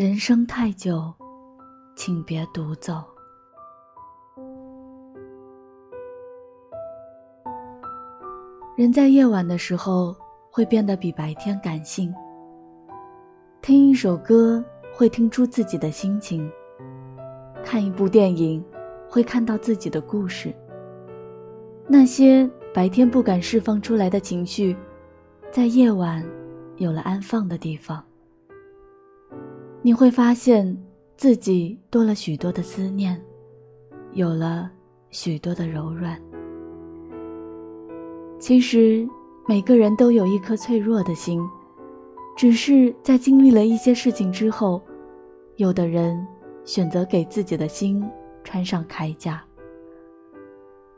人生太久，请别独走。人在夜晚的时候会变得比白天感性。听一首歌会听出自己的心情，看一部电影会看到自己的故事。那些白天不敢释放出来的情绪，在夜晚有了安放的地方。你会发现自己多了许多的思念，有了许多的柔软。其实每个人都有一颗脆弱的心，只是在经历了一些事情之后，有的人选择给自己的心穿上铠甲。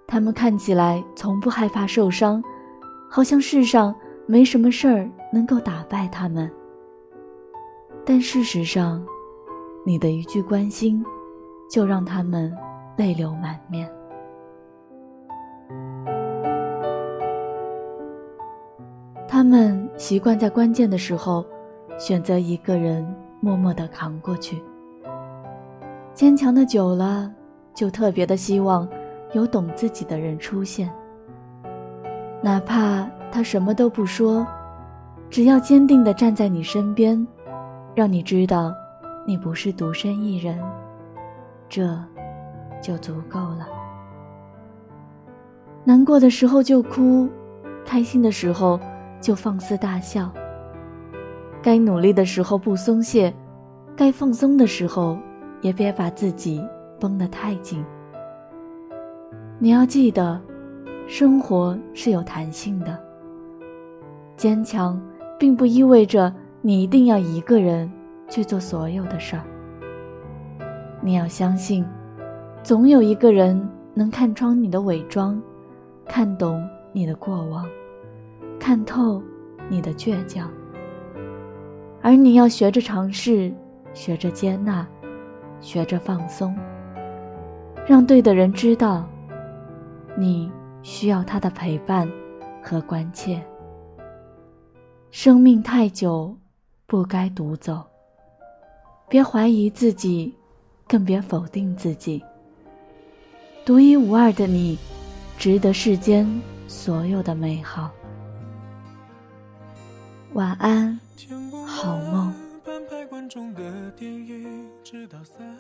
他们看起来从不害怕受伤，好像世上没什么事儿能够打败他们。但事实上，你的一句关心，就让他们泪流满面。他们习惯在关键的时候，选择一个人默默的扛过去。坚强的久了，就特别的希望有懂自己的人出现。哪怕他什么都不说，只要坚定的站在你身边，让你知道你不是独身一人，这就足够了。难过的时候就哭，开心的时候。就放肆大笑。该努力的时候不松懈，该放松的时候也别把自己绷得太紧。你要记得，生活是有弹性的。坚强并不意味着你一定要一个人去做所有的事儿。你要相信，总有一个人能看穿你的伪装，看懂你的过往。看透你的倔强，而你要学着尝试，学着接纳，学着放松，让对的人知道，你需要他的陪伴和关切。生命太久，不该独走。别怀疑自己，更别否定自己。独一无二的你，值得世间所有的美好。晚安，好梦。观众的电影，直到散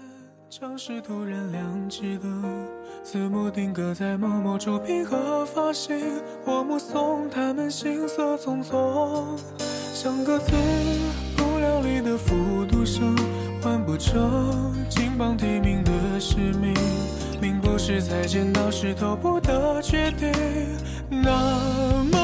场时突然亮起了字幕，定格在某某出品和发行。我目送他们行色匆匆，像个自不量力的复读生，换不成金榜题名的使命。命不是在剪刀石头布的决定，那么。